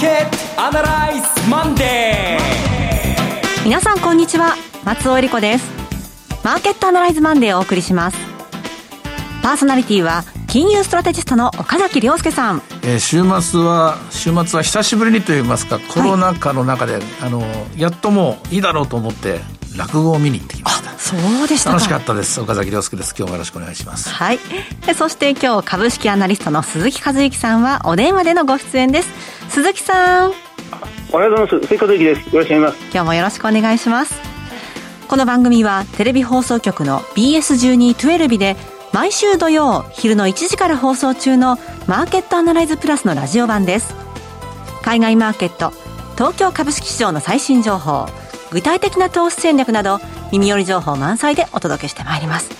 ーケットアナライズマンデー。皆さんこんにちは。松尾英里子です。マーケットアナライズマンデーをお送りします。パーソナリティは金融ストラテジストの岡崎良介さん、えー、週末は週末は久しぶりにといいますかコロナ禍の中で、はい、あのやっともういいだろうと思って落語を見に行ってきました。そうでした楽しかったです。岡崎良介です。今日もよろしくお願いします。はい。そして今日株式アナリストの鈴木一之さんはお電話でのご出演です。鈴木さん。おはようございます。鈴木和之です。よろしくお願いします。今日もよろしくお願いします。この番組はテレビ放送局の BS1212 で毎週土曜昼の1時から放送中のマーケットアナライズプラスのラジオ版です。海外マーケット東京株式市場の最新情報具体的な投資戦略など耳寄り情報満載でお届けしてまいります。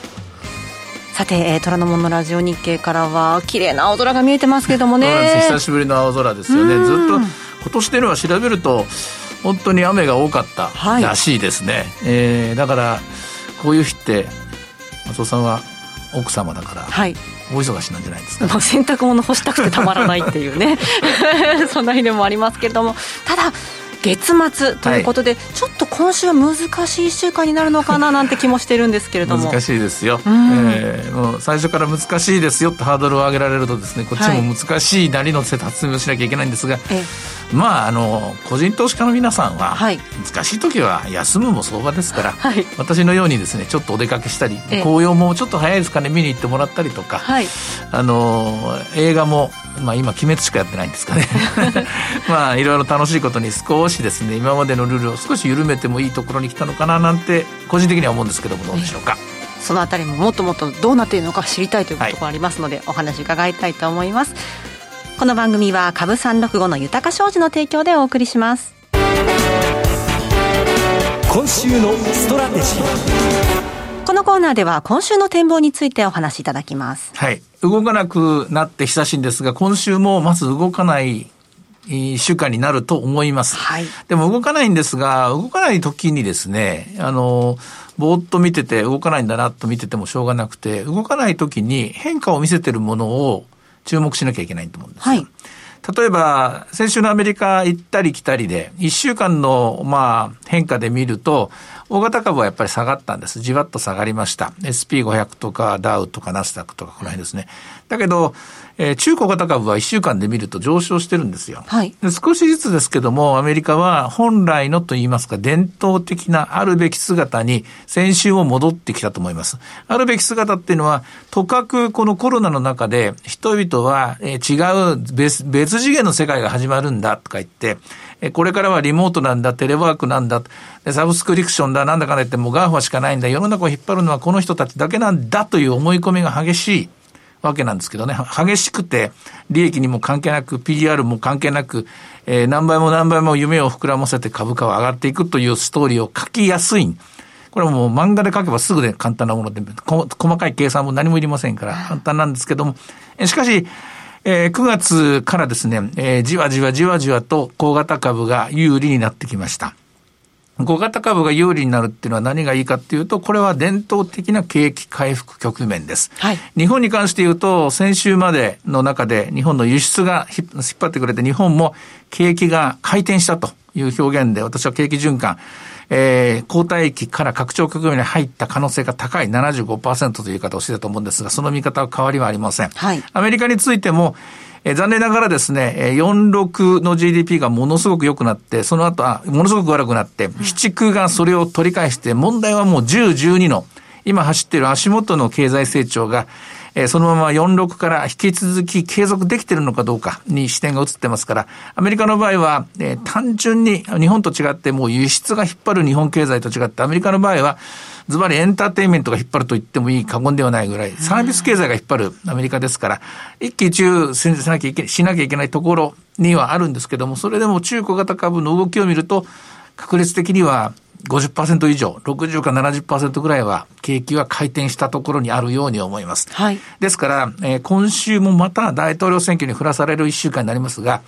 さて、えー、虎ノ門のラジオ日経からは綺麗な青空が見えてますけどもね。久しぶりの青空ですよね。ずっと今年でのは調べると本当に雨が多かったらしいですね、はい、えー、だからこういう日って松尾さんは奥様だから、はい、大忙しなんじゃないですか、ね、洗濯物干したくてたまらないっていうね。そんな日でもありますけれども。ただ月末ということで、はい、ちょっと今週は難しい1週間になるのかな なんて気もしてるんですけれども。難しいですよ、うん、えー、もう最初から難しいですよってハードルを上げられるとですねこっちも難しいなりの説明をしなきゃいけないんですが、はいまああの個人投資家の皆さんは、はい、難しい時は休むも相場ですから、はい、私のようにですねちょっとお出かけしたり紅葉もちょっと早いですかね見に行ってもらったりとか、はい、あの映画も、まあ、今鬼滅しかやってないんですかね まあいろいろ楽しいことに少しですね今までのルールを少し緩めてもいいところに来たのかななんて個人的には思うんですけどもどうでしょうか。そのあたりももっともっとどうなっているのか知りたいということがありますので、お話伺いたいと思います。この番組は株三六五の豊か商事の提供でお送りします今週のストラテジーこのコーナーでは今週の展望についてお話しいただきますはい動かなくなって久しいんですが今週もまず動かない一週間になると思います。はい。でも動かないんですが、動かない時にですね、あの、ぼーっと見てて動かないんだなと見ててもしょうがなくて、動かない時に変化を見せてるものを注目しなきゃいけないと思うんですよ。はい例えば、先週のアメリカ行ったり来たりで、1週間の、まあ、変化で見ると、大型株はやっぱり下がったんです。じわっと下がりました。SP500 とかダウとかナスダックとかこの辺ですね。だけど、えー、中小型株は1週間で見ると上昇してるんですよ。はい、で少しずつですけども、アメリカは本来のと言いますか、伝統的なあるべき姿に先週も戻ってきたと思います。あるべき姿っていうのは、とかくこのコロナの中で人々は、えー、違う別別次元の世界が始まるんだとか言って、えこれからはリモートなんだ、テレワークなんだ、サブスクリプションだ、なんだかんだ言ってもう GAFA しかないんだ、世の中を引っ張るのはこの人たちだけなんだという思い込みが激しい。わけなんですけどね、激しくて、利益にも関係なく、PR も関係なく、えー、何倍も何倍も夢を膨らませて株価は上がっていくというストーリーを書きやすい。これはもう漫画で書けばすぐで簡単なもので、細かい計算も何もいりませんから簡単なんですけども、しかし、えー、9月からですね、えー、じわじわじわじわと小型株が有利になってきました。小型株が有利になるっていうのは何がいいかっていうと、これは伝統的な景気回復局面です。はい、日本に関して言うと、先週までの中で日本の輸出が引っ張ってくれて、日本も景気が回転したという表現で、私は景気循環、えー、交代期から拡張局面に入った可能性が高い75%という言い方をしてたと思うんですが、その見方は変わりはありません。はい、アメリカについても、えー、残念ながらですね、46の GDP がものすごく良くなって、その後はものすごく悪くなって、7、9がそれを取り返して、問題はもう10、12の、今走っている足元の経済成長が、えー、そのまま46から引き続き継続できているのかどうかに視点が移ってますから、アメリカの場合は、えー、単純に日本と違ってもう輸出が引っ張る日本経済と違って、アメリカの場合は、ズバリエンターテインメントが引っ張ると言ってもいい過言ではないぐらい、サービス経済が引っ張るアメリカですから、一喜一憂しなきゃいけしなきゃいけないところにはあるんですけども、それでも中古型株の動きを見ると、確率的には50%以上、60か70%ぐらいは景気は回転したところにあるように思います。はい、ですから、えー、今週もまた大統領選挙に振らされる1週間になりますが、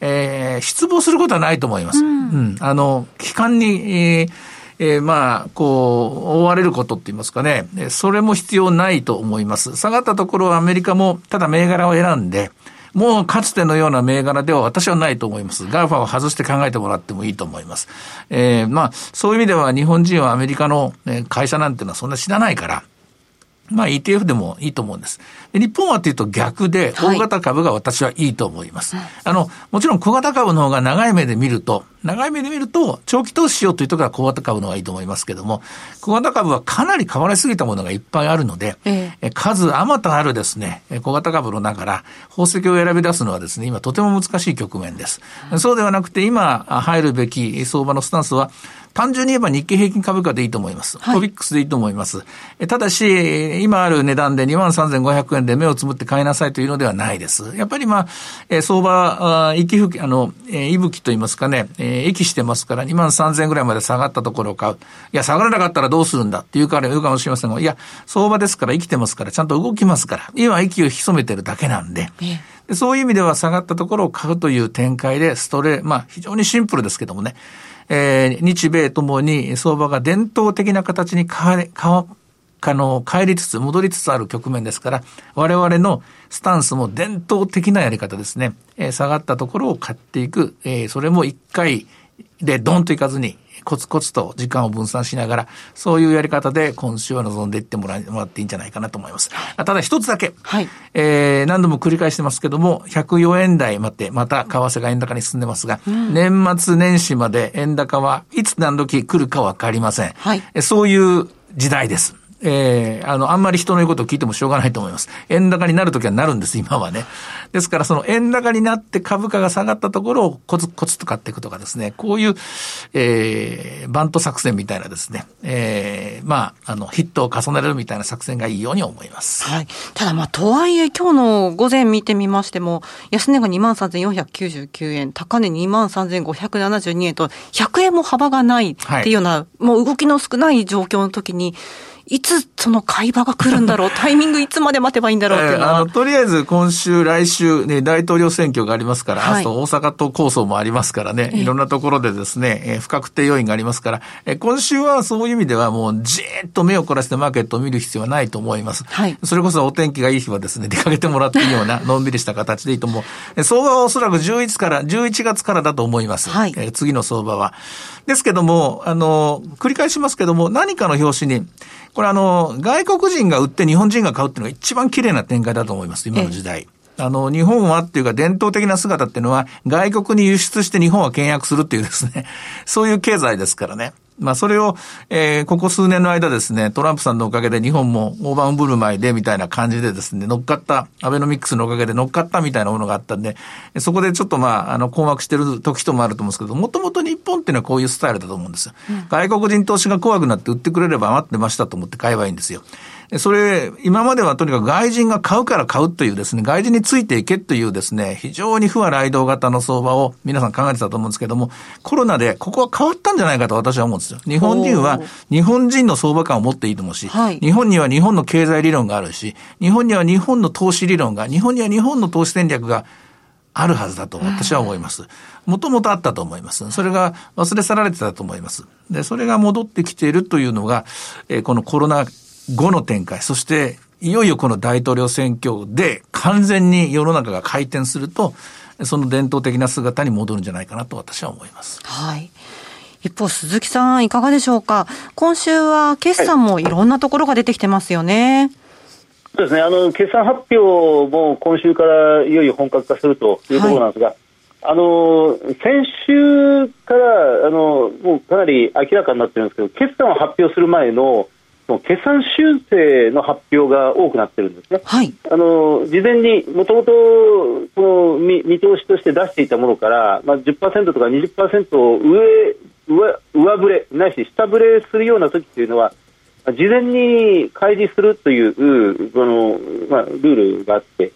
えー、失望することはないと思います。うん、うん、あの、期間に、えーえー、まあ、こう、追われることって言いますかね、それも必要ないと思います。下がったところはアメリカも、ただ銘柄を選んで、もうかつてのような銘柄では私はないと思います。 GAFA を外して考えてもらってもいいと思います。えー、まあ、そういう意味では日本人はアメリカの会社なんていうのはそんな知らないから、まあ ETF でもいいと思うんです。で日本はというと逆で、大型株が私はいいと思います。はい、あの、もちろん小型株の方が長い目で見ると、長い目で見ると、長期投資しようというところは小型株の方がいいと思いますけども、小型株はかなり変わりすぎたものがいっぱいあるので、ええ、数あまたあるですね、小型株の中から宝石を選び出すのはですね、今とても難しい局面です。そうではなくて、今入るべき相場のスタンスは、単純に言えば日経平均株価でいいと思います。はい、トビックスでいいと思います。ただし、今ある値段で23,500円で目をつぶって買いなさいというのではないです。やっぱりまあ、え相場、息吹き、あの、え息吹と言いますかね、えー、息してますから23,000円ぐらいまで下がったところを買う。いや、下がらなかったらどうするんだっていうから言うかもしれませんが、いや、相場ですから生きてますから、ちゃんと動きますから、今息を潜めてるだけなんで、そういう意味では下がったところを買うという展開で、ストレ、まあ非常にシンプルですけどもね、えー、日米ともに相場が伝統的な形に変わり、変わ、あの、帰りつつ、戻りつつある局面ですから、我々のスタンスも伝統的なやり方ですね。えー、下がったところを買っていく。えー、それも一回でドンといかずに、コツコツと時間を分散しながら、そういうやり方で今週は臨んでいってもらもらっていいんじゃないかなと思います。ただ一つだけ、はい、えー、何度も繰り返してますけども、104円台まで、また為替が円高に進んでますが、うん、年末年始まで円高はいつ何時来るかわかりません。はい、そういう時代です。えー、あの、あんまり人の言うことを聞いてもしょうがないと思います。円高になるときはなるんです、今はね。ですから、その円高になって株価が下がったところをコツコツと買っていくとかですね、こういう、えー、バント作戦みたいなですね、えー、まあ、あの、ヒットを重ねるみたいな作戦がいいように思います。はい。ただ、まあ、とはいえ、今日の午前見てみましても、安値が23,499円、高値23,572円と、100円も幅がないっていうような、はい、もう動きの少ない状況の時に、いつその会話が来るんだろう、タイミングいつまで待てばいいんだろうっていうのは。えー、あのとりあえず今週、来週ね、大統領選挙がありますから、はい、あと大阪都構想もありますからね、いろんなところでですね、えー、不確定要因がありますから、えー、今週はそういう意味ではもうじーっと目を凝らしてマーケットを見る必要はないと思います。はい、それこそお天気がいい日はですね、出かけてもらっていいような、のんびりした形でいいと思う。相場はおそらく11から、11月からだと思います。はい、えー、次の相場は。ですけども、あの、繰り返しますけども、何かの表紙に、これあの、外国人が売って日本人が買うっていうのが一番綺麗な展開だと思います、今の時代。あの、日本はっていうか伝統的な姿っていうのは、外国に輸出して日本は倹約するっていうですね、そういう経済ですからね。まあそれを、えー、ここ数年の間ですね、トランプさんのおかげで日本も大盤振る舞いでみたいな感じでですね、乗っかった、アベノミックスのおかげで乗っかったみたいなものがあったんで、そこでちょっとまあ、あの、困惑してる時ともあると思うんですけど、もともと日本っていうのはこういうスタイルだと思うんですよ。うん、外国人投資が怖くなって売ってくれれば余ってましたと思って買えばいいんですよ。それ、今まではとにかく外人が買うから買うというですね、外人についていけというですね、非常に不和雷動型の相場を皆さん考えてたと思うんですけども、コロナでここは変わったんじゃないかと私は思うんですよ。日本人は日本人の相場感を持っていいと思うし、はい、日本には日本の経済理論があるし、日本には日本の投資理論が、日本には日本の投資戦略があるはずだと私は思います。もともとあったと思います。それが忘れ去られてたと思います。で、それが戻ってきているというのが、えー、このコロナ後の展開、そしていよいよこの大統領選挙で完全に世の中が回転すると、その伝統的な姿に戻るんじゃないかなと私は思います。はい。一方、鈴木さん、いかがでしょうか？今週は決算もいろんなところが出てきてますよね。はいそうですね、あの決算発表も今週からいよいよ本格化するというところなんですが、はい、あの先週からあのもうかなり明らかになってるんですけど、決算を発表する前の決算修正の発表が多くなってるんですね。はい、あの事前にもともと見見通しとして出していたものから、まあ、10%とか20%上上上振れないし下振れするような時っていうのは事前に開示するというこの、まあ、ルールがあって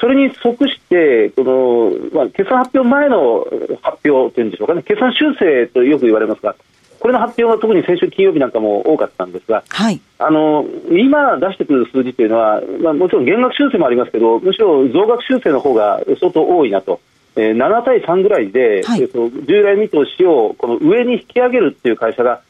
それに即してこの、まあ、決算発表前の発表というんでしょうかね決算修正とよく言われますがこれの発表が特に先週金曜日なんかも多かったんですが、はい、あの今出してくる数字というのは、まあ、もちろん減額修正もありますけど、むしろ増額修正の方が相当多いなと。えー、7対3ぐらいで、はい、従来見通しをこの上に引き上げるっていう会社が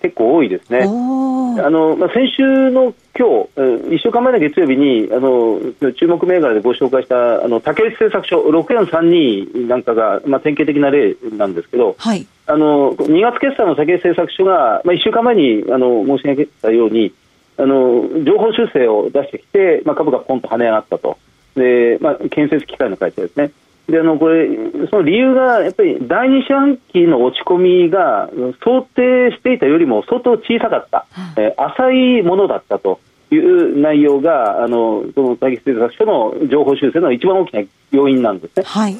結構多いですね。あのまあ、先週の今日、1週間前の月曜日にあの注目銘柄でご紹介したあの竹内製作所6432なんかが、まあ、典型的な例なんですけど、はい、あの2月決算の竹内製作所が、まあ、1週間前にあの申し上げたようにあの情報修正を出してきて、まあ、株がポンと跳ね上がったと。でまあ、建設機械の会社ですね。であのこれその理由がやっぱり第二四半期の落ち込みが想定していたよりも相当小さかった、うん、えー、浅いものだったという内容があのその対決製作所の情報修正の一番大きな要因なんですね。はい、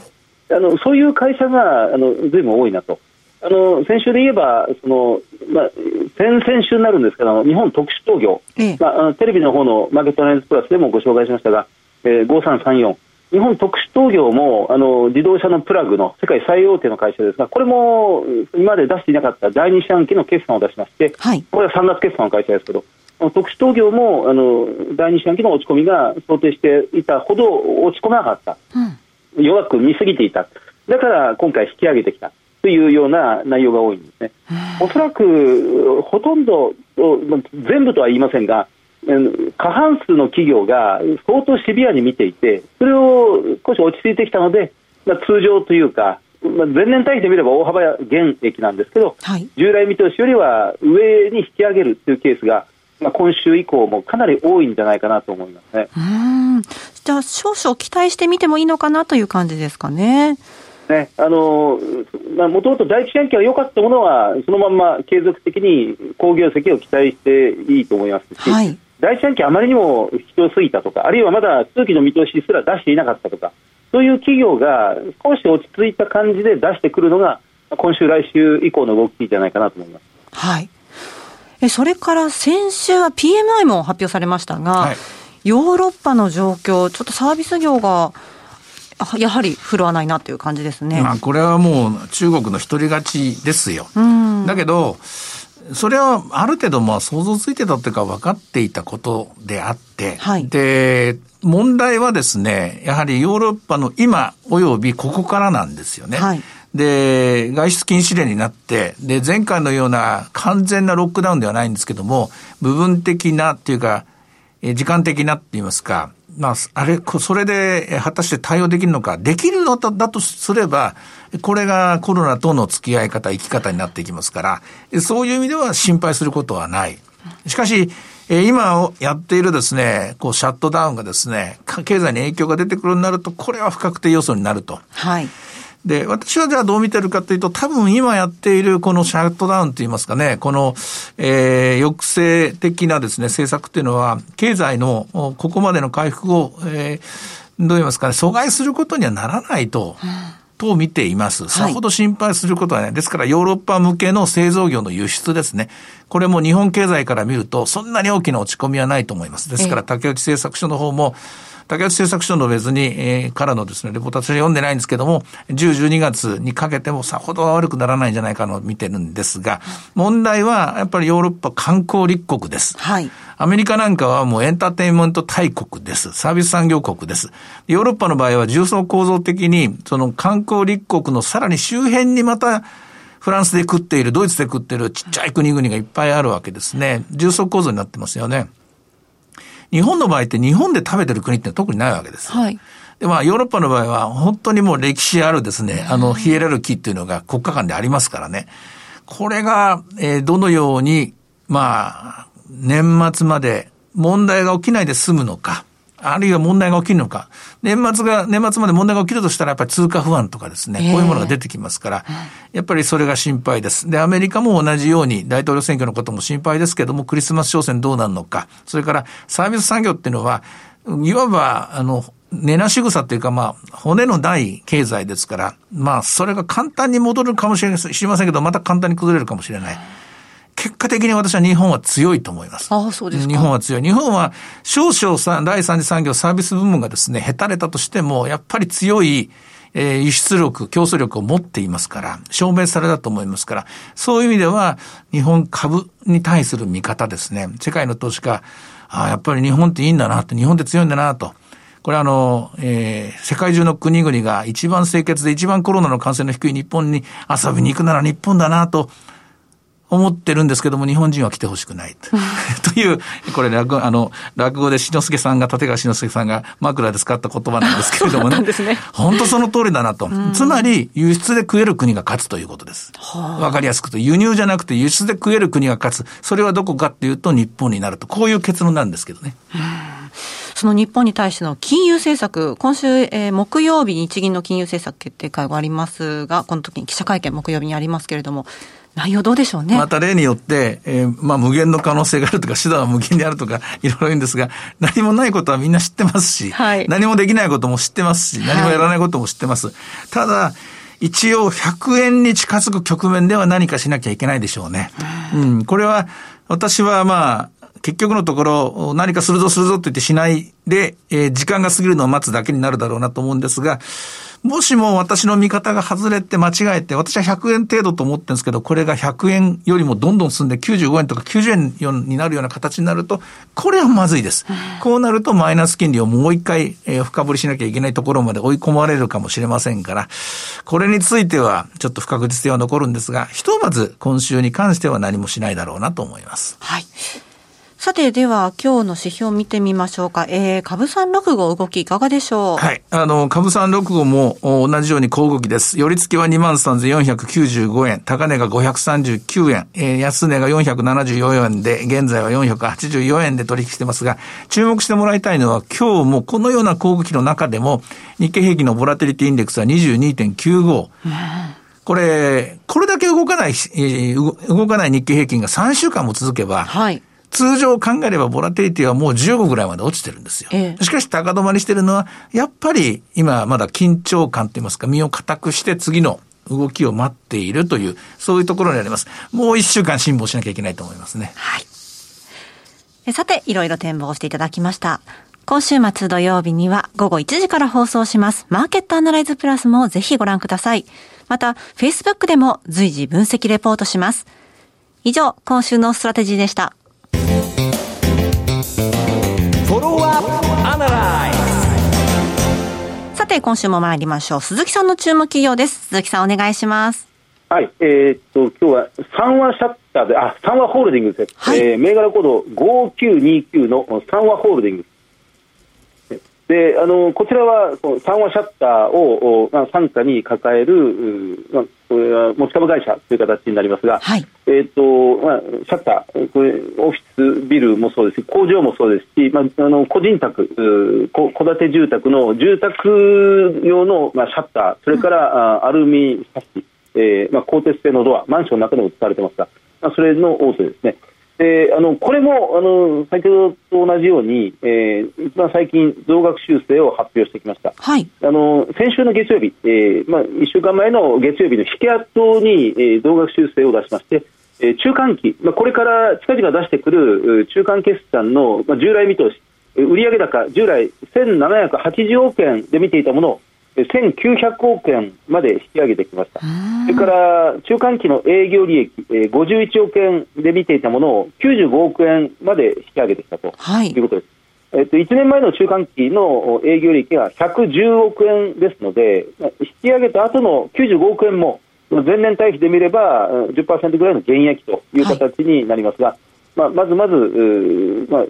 あのそういう会社があのずいぶん多いなと。あの先週で言えばその、まあ、先々週になるんですけど日本特殊工業、ええ、まあ、テレビの方のマーケットアナリズプラスでもご紹介しましたが、えー、5334日本特殊陶業もあの自動車のプラグの世界最大手の会社ですが、これも今まで出していなかった第二四半期の決算を出しまして、はい、これは3月決算の会社ですけど、特殊陶業もあの第二四半期の落ち込みが想定していたほど落ち込まなかった、うん、弱く見すぎていた、だから今回引き上げてきた。というような内容が多いんですね。おそらくほとんど、全部とは言いませんが、過半数の企業が相当シビアに見ていて、それを少し落ち着いてきたので、まあ、通常というか、まあ、前年対比で見れば大幅減益なんですけど、はい、従来見通しよりは上に引き上げるというケースが、まあ、今週以降もかなり多いんじゃないかなと思いますね。うんじゃあ、少々期待してみてもいいのかなという感じですかね。ね、あのもともと第一四半期が良かったものは、そのまま継続的に好業績を期待していいと思いますし、はい第一期あまりにも人すぎたとか、あるいはまだ通期の見通しすら出していなかったとか、そういう企業が少し落ち着いた感じで出してくるのが、今週、来週以降の動きじゃないかなと思います。はいえそれから先週は PMI も発表されましたが、はい、ヨーロッパの状況、ちょっとサービス業がやはり振るわないなという感じですね。まあ、これはもう中国の一人勝ちですよ。だけど、それはある程度まあ想像ついてたというか分かっていたことであって、はい、で、問題はですね、やはりヨーロッパの今及びここからなんですよね。はい、で、外出禁止令になって、で、前回のような完全なロックダウンではないんですけども、部分的なっていうか、時間的なって言いますか、まあ、あれ、それで果たして対応できるのか、できるのだとすれば、これがコロナとの付き合い方、生き方になっていきますから、そういう意味では心配することはない。しかし、今やっているですね、こうシャットダウンがですね、経済に影響が出てくるようになると、これは不確定要素になると。はい。で、私はじゃあどう見てるかというと、多分今やっているこのシャットダウンといいますかね、この、えー、抑制的なですね、政策っていうのは、経済のここまでの回復を、えー、どう言いますかね、阻害することにはならないと。と見ています。さほど心配することはない。ですからヨーロッパ向けの製造業の輸出ですね。これも日本経済から見るとそんなに大きな落ち込みはないと思います。ですから竹内製作所の方も竹内製作所の別に、えー、からのですね、レポート私は読んでないんですけども、10、12月にかけてもさほど悪くならないんじゃないかの見てるんですが、問題はやっぱりヨーロッパ観光立国です。はい。アメリカなんかはもうエンターテインメント大国です。サービス産業国です。ヨーロッパの場合は重層構造的に、その観光立国のさらに周辺にまた、フランスで食っている、ドイツで食っているちっちゃい国々がいっぱいあるわけですね。重層構造になってますよね。日本の場合って日本で食べてる国って特にないわけです。はい。で、まあ、ヨーロッパの場合は、本当にもう歴史あるですね、あの、ヒエラルキーっていうのが国家間でありますからね。これが、えー、どのように、まあ、年末まで問題が起きないで済むのか。あるいは問題が起きるのか。年末が、年末まで問題が起きるとしたらやっぱり通貨不安とかですね、こういうものが出てきますから、やっぱりそれが心配です。で、アメリカも同じように大統領選挙のことも心配ですけども、クリスマス商戦どうなるのか。それからサービス産業っていうのは、いわば、あの、根なし草っていうか、まあ、骨のない経済ですから、まあ、それが簡単に戻るかもしれませんけど、また簡単に崩れるかもしれない。結果的に私は日本は強いと思います。ああ、そうです日本は強い。日本は少々さ、第三次産業サービス部門がですね、下手れたとしても、やっぱり強い、えー、輸出力、競争力を持っていますから、証明されたと思いますから、そういう意味では、日本株に対する見方ですね。世界の投資家、ああ、やっぱり日本っていいんだなと、日本って強いんだなと。これあの、えー、世界中の国々が一番清潔で一番コロナの感染の低い日本に遊びに行くなら日本だなと、思ってるんですけども、日本人は来てほしくないと。という、これ落語、あの、落語で志の輔さんが、立川志の輔さんが枕で使った言葉なんですけれどもね。ね本当その通りだなと。つまり、輸出で食える国が勝つということです。わかりやすくと、輸入じゃなくて輸出で食える国が勝つ。それはどこかっていうと日本になると。こういう結論なんですけどね。その日本に対しての金融政策、今週、えー、木曜日日銀の金融政策決定会がありますが、この時に記者会見木曜日にありますけれども、内容どうでしょうね。また例によって、えー、まあ無限の可能性があるとか、手段は無限であるとか、いろいろ言うんですが、何もないことはみんな知ってますし、はい、何もできないことも知ってますし、何もやらないことも知ってます。はい、ただ、一応100円に近づく局面では何かしなきゃいけないでしょうね。うん、これは、私はまあ、結局のところ、何かするぞするぞって言ってしないで、えー、時間が過ぎるのを待つだけになるだろうなと思うんですが、もしも私の見方が外れて間違えて、私は100円程度と思ってるんですけど、これが100円よりもどんどん進んで95円とか90円になるような形になると、これはまずいです。こうなるとマイナス金利をもう一回、えー、深掘りしなきゃいけないところまで追い込まれるかもしれませんから、これについてはちょっと不確実性は残るんですが、ひとまず今週に関しては何もしないだろうなと思います。はい。さて、では、今日の指標を見てみましょうか。えー、株三六五動きいかがでしょう？はい。あの、株三六五も同じように小動きです。寄り付きは23,495円、高値が539円、えー、安値が474円で、現在は484円で取引してますが、注目してもらいたいのは、今日もこのような小動きの中でも、日経平均のボラテリティインデックスは22.95。これ、これだけ動かない、えー、動かない日経平均が3週間も続けば、はい。通常考えればボラテリティはもう15ぐらいまで落ちてるんですよ。ええ、しかし高止まりしてるのは、やっぱり今まだ緊張感といいますか、身を固くして次の動きを待っているという、そういうところにあります。もう一週間辛抱しなきゃいけないと思いますね。はい。さて、いろいろ展望していただきました。今週末土曜日には午後1時から放送します。マーケットアナライズプラスもぜひご覧ください。また、Facebook でも随時分析レポートします。以上、今週のストラテジーでした。て、今週も参りましょう。鈴木さんの注目企業です。鈴木さん、お願いします。はい、えー、っと、今日は三和シャッターで、あ、三和ホールディングスです。はい、えー、銘柄コード5929の三和ホールディングス。であのこちらは三和シャッターを傘下に抱える、まあ、これは持ち株会社という形になりますが、はい、えーとまあ、シャッター、これオフィスビルもそうですし、工場もそうですし、まあ、あの個人宅、戸建て住宅の住宅用の、まあ、シャッター、それから、うん、アルミサッシ、えーまあ、鋼鉄製のドア、マンションの中でも使われてますが、まあ、それの大手ですね。であのこれもあの先ほどと同じように、えー、一番最近、増額修正を発表してきました、はい、あの先週の月曜日、えーまあ、1週間前の月曜日の引け跡に、えー、増額修正を出しまして、えー、中間期、まあ、これから近々出してくる中間決算の、まあ、従来見通し、売上高、従来1780億円で見ていたものを1900億円まで引き上げてきました。それから中間期の営業利益、51億円で見ていたものを95億円まで引き上げてきたということです。はい、えっと、1年前の中間期の営業利益が110億円ですので、引き上げた後の95億円も前年対比で見れば10%ぐらいの減益という形になりますが、はいまあ、まずまず、まあ、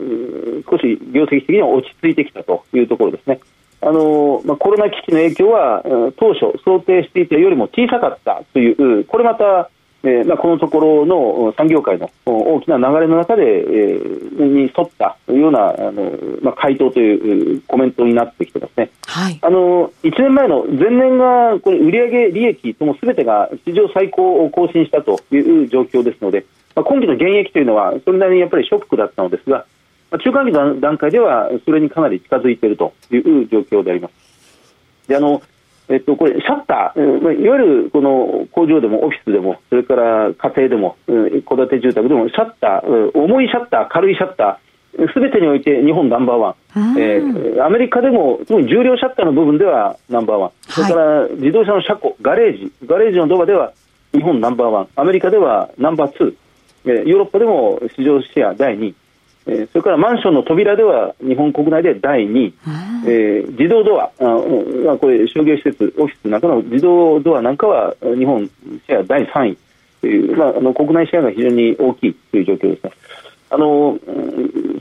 少し業績的には落ち着いてきたというところですね。あのまあ、コロナ危機の影響は当初想定していたよりも小さかったという、これまた、えーまあ、このところの産業界の大きな流れの中で、えー、に沿ったようなあの、まあ、回答というコメントになってきてますね。はい、あの1年前の前年がこれ売上利益ともすべてが史上最高を更新したという状況ですので、まあ、今期の減益というのはそれなりにやっぱりショックだったのですが、中間期の段階ではそれにかなり近づいているという状況であります。であのえっと、これ、シャッター、いわゆるこの工場でもオフィスでも、それから家庭でも、戸建て住宅でも、シャッター、重いシャッター、軽いシャッター、すべてにおいて日本ナンバーワン、えー、アメリカでも、特に重量シャッターの部分ではナンバーワン、それから自動車の車庫、ガレージ、ガレージのドアでは日本ナンバーワン、アメリカではナンバーツー、ヨーロッパでも市場シェア第2位。えそれからマンションの扉では日本国内で第2位、えー、自動ドア。あ、これ商業施設、オフィスなんかの自動ドアなんかは日本シェア第3位、という、まあ、あの国内シェアが非常に大きいという状況ですね。あの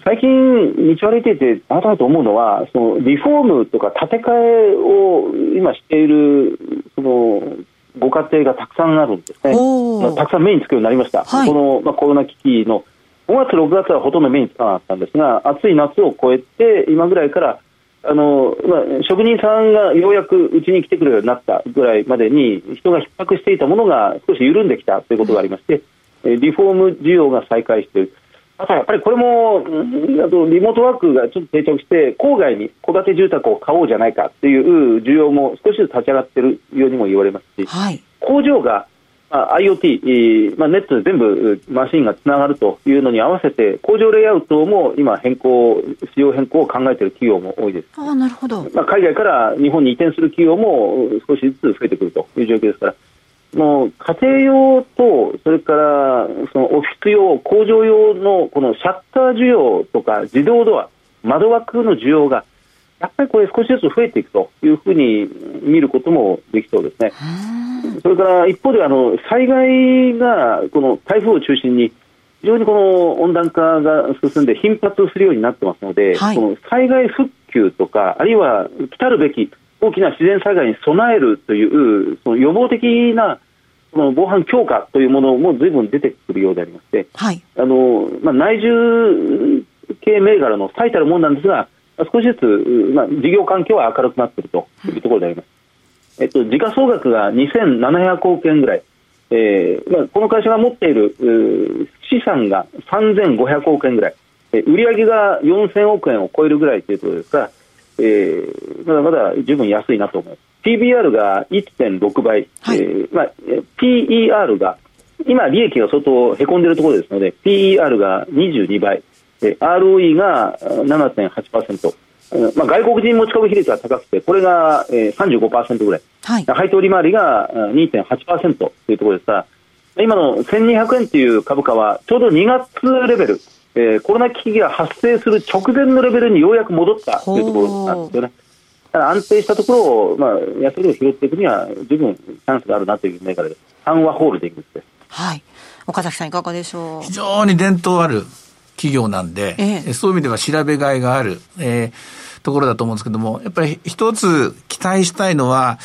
最近、道を歩いていて改めて思うのはそのリフォームとか建て替えを今しているそのご家庭がたくさんあるんですね、まあ、たくさん目につくようになりました、はい、この、まあ、コロナ危機の5月、6月はほとんど目につかなかったんですが暑い夏を超えて今ぐらいからあの、まあ、職人さんがようやくうちに来てくるようになったぐらいまでに人が逼迫していたものが少し緩んできたということがありまして、リフォーム需要が再開している。あとやっぱりこれも、あとリモートワークがちょっと定着して、郊外に戸建て住宅を買おうじゃないかという需要も少しずつ立ち上がっているようにも言われますし、はい、工場がまあ、IoT、まあ、ネットで全部マシンがつながるというのに合わせて工場レイアウトも今変更仕様変更を考えている企業も多いです。あなるほど、まあ、海外から日本に移転する企業も少しずつ増えてくるという状況ですから。もう家庭用とそれからそのオフィス用工場用のこのシャッター需要とか自動ドア窓枠の需要がやっぱりこれ少しずつ増えていくというふうに見ることもできそうですね。それから一方であの災害がこの台風を中心に非常にこの温暖化が進んで頻発するようになってますので、はい、この災害復旧とかあるいは来たるべき大きな自然災害に備えるというその予防的なその防犯強化というものもずいぶん出てくるようでありまして、はい、あのまあ、内需系銘柄の最たるものなんですが少しずつ、まあ、事業環境は明るくなっているというところであります。えっと、時価総額が2700億円ぐらい、えーまあ、この会社が持っている資産が3500億円ぐらい、え売上が4000億円を超えるぐらいということですから、えー、まだまだ十分安いなと思います。PBR が1.6倍、はい、えー、まあ、PER が今、利益が相当へこんでいるところですので PER が22倍、ROE が7.8%。まあ、外国人持ち株比率が高くて、これが、えー、35%ぐらい、はい、配当利回りが2.8%というところですが、今の1200円という株価は、ちょうど2月レベル、えー、コロナ危機が発生する直前のレベルにようやく戻ったというところなんですよね。ただ安定したところを、まあ、安いを拾っていくには、十分チャンスがあるなという銘柄です。三和ホールディングスです。はい。岡崎さんいかがでしょう？非常に伝統ある企業なんで、ええ、そういう意味では調べがいがある、えー、ところだと思うんですけども、やっぱり一つ期待したいのは、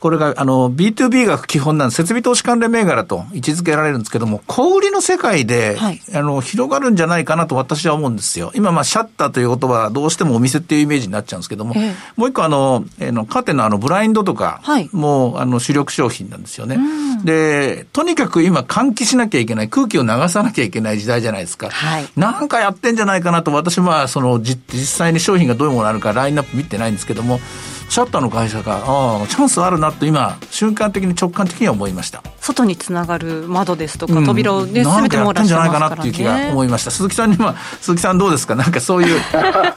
これが、あの、B2B が基本なんで、設備投資関連銘柄と位置づけられるんですけども、小売りの世界で、はい、あの、広がるんじゃないかなと私は思うんですよ。今、まあ、シャッターという言葉はどうしてもお店っていうイメージになっちゃうんですけども、えもう一個あの、えー、の、カーテンのあの、ブラインドとか、もう、あの、主力商品なんですよね。で、とにかく今、換気しなきゃいけない、空気を流さなきゃいけない時代じゃないですか。はい、なんかやってんじゃないかなと、私は、その、実際に商品がどういうものあるか、ラインナップ見てないんですけども、シャッターの会社が、ああ、チャンスあるなと今、瞬間的に直感的には思いました。外につながる窓ですとか、扉をね、すべ、て網羅してますから、ね、んじゃないかなっていう気が思いました。鈴木さんには、鈴木さんどうですか？なんかそういう、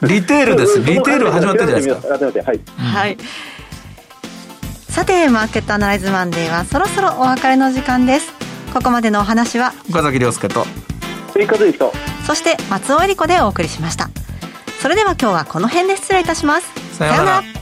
リテールです。リテール始まったじゃないですか。はい。はい。さて、マーケットアナライズマンデーはそろそろお別れの時間です。ここまでのお話は、岡崎亮介と、そして松尾恵理子でお送りしました。それでは今日はこの辺で失礼いたします。さようなら。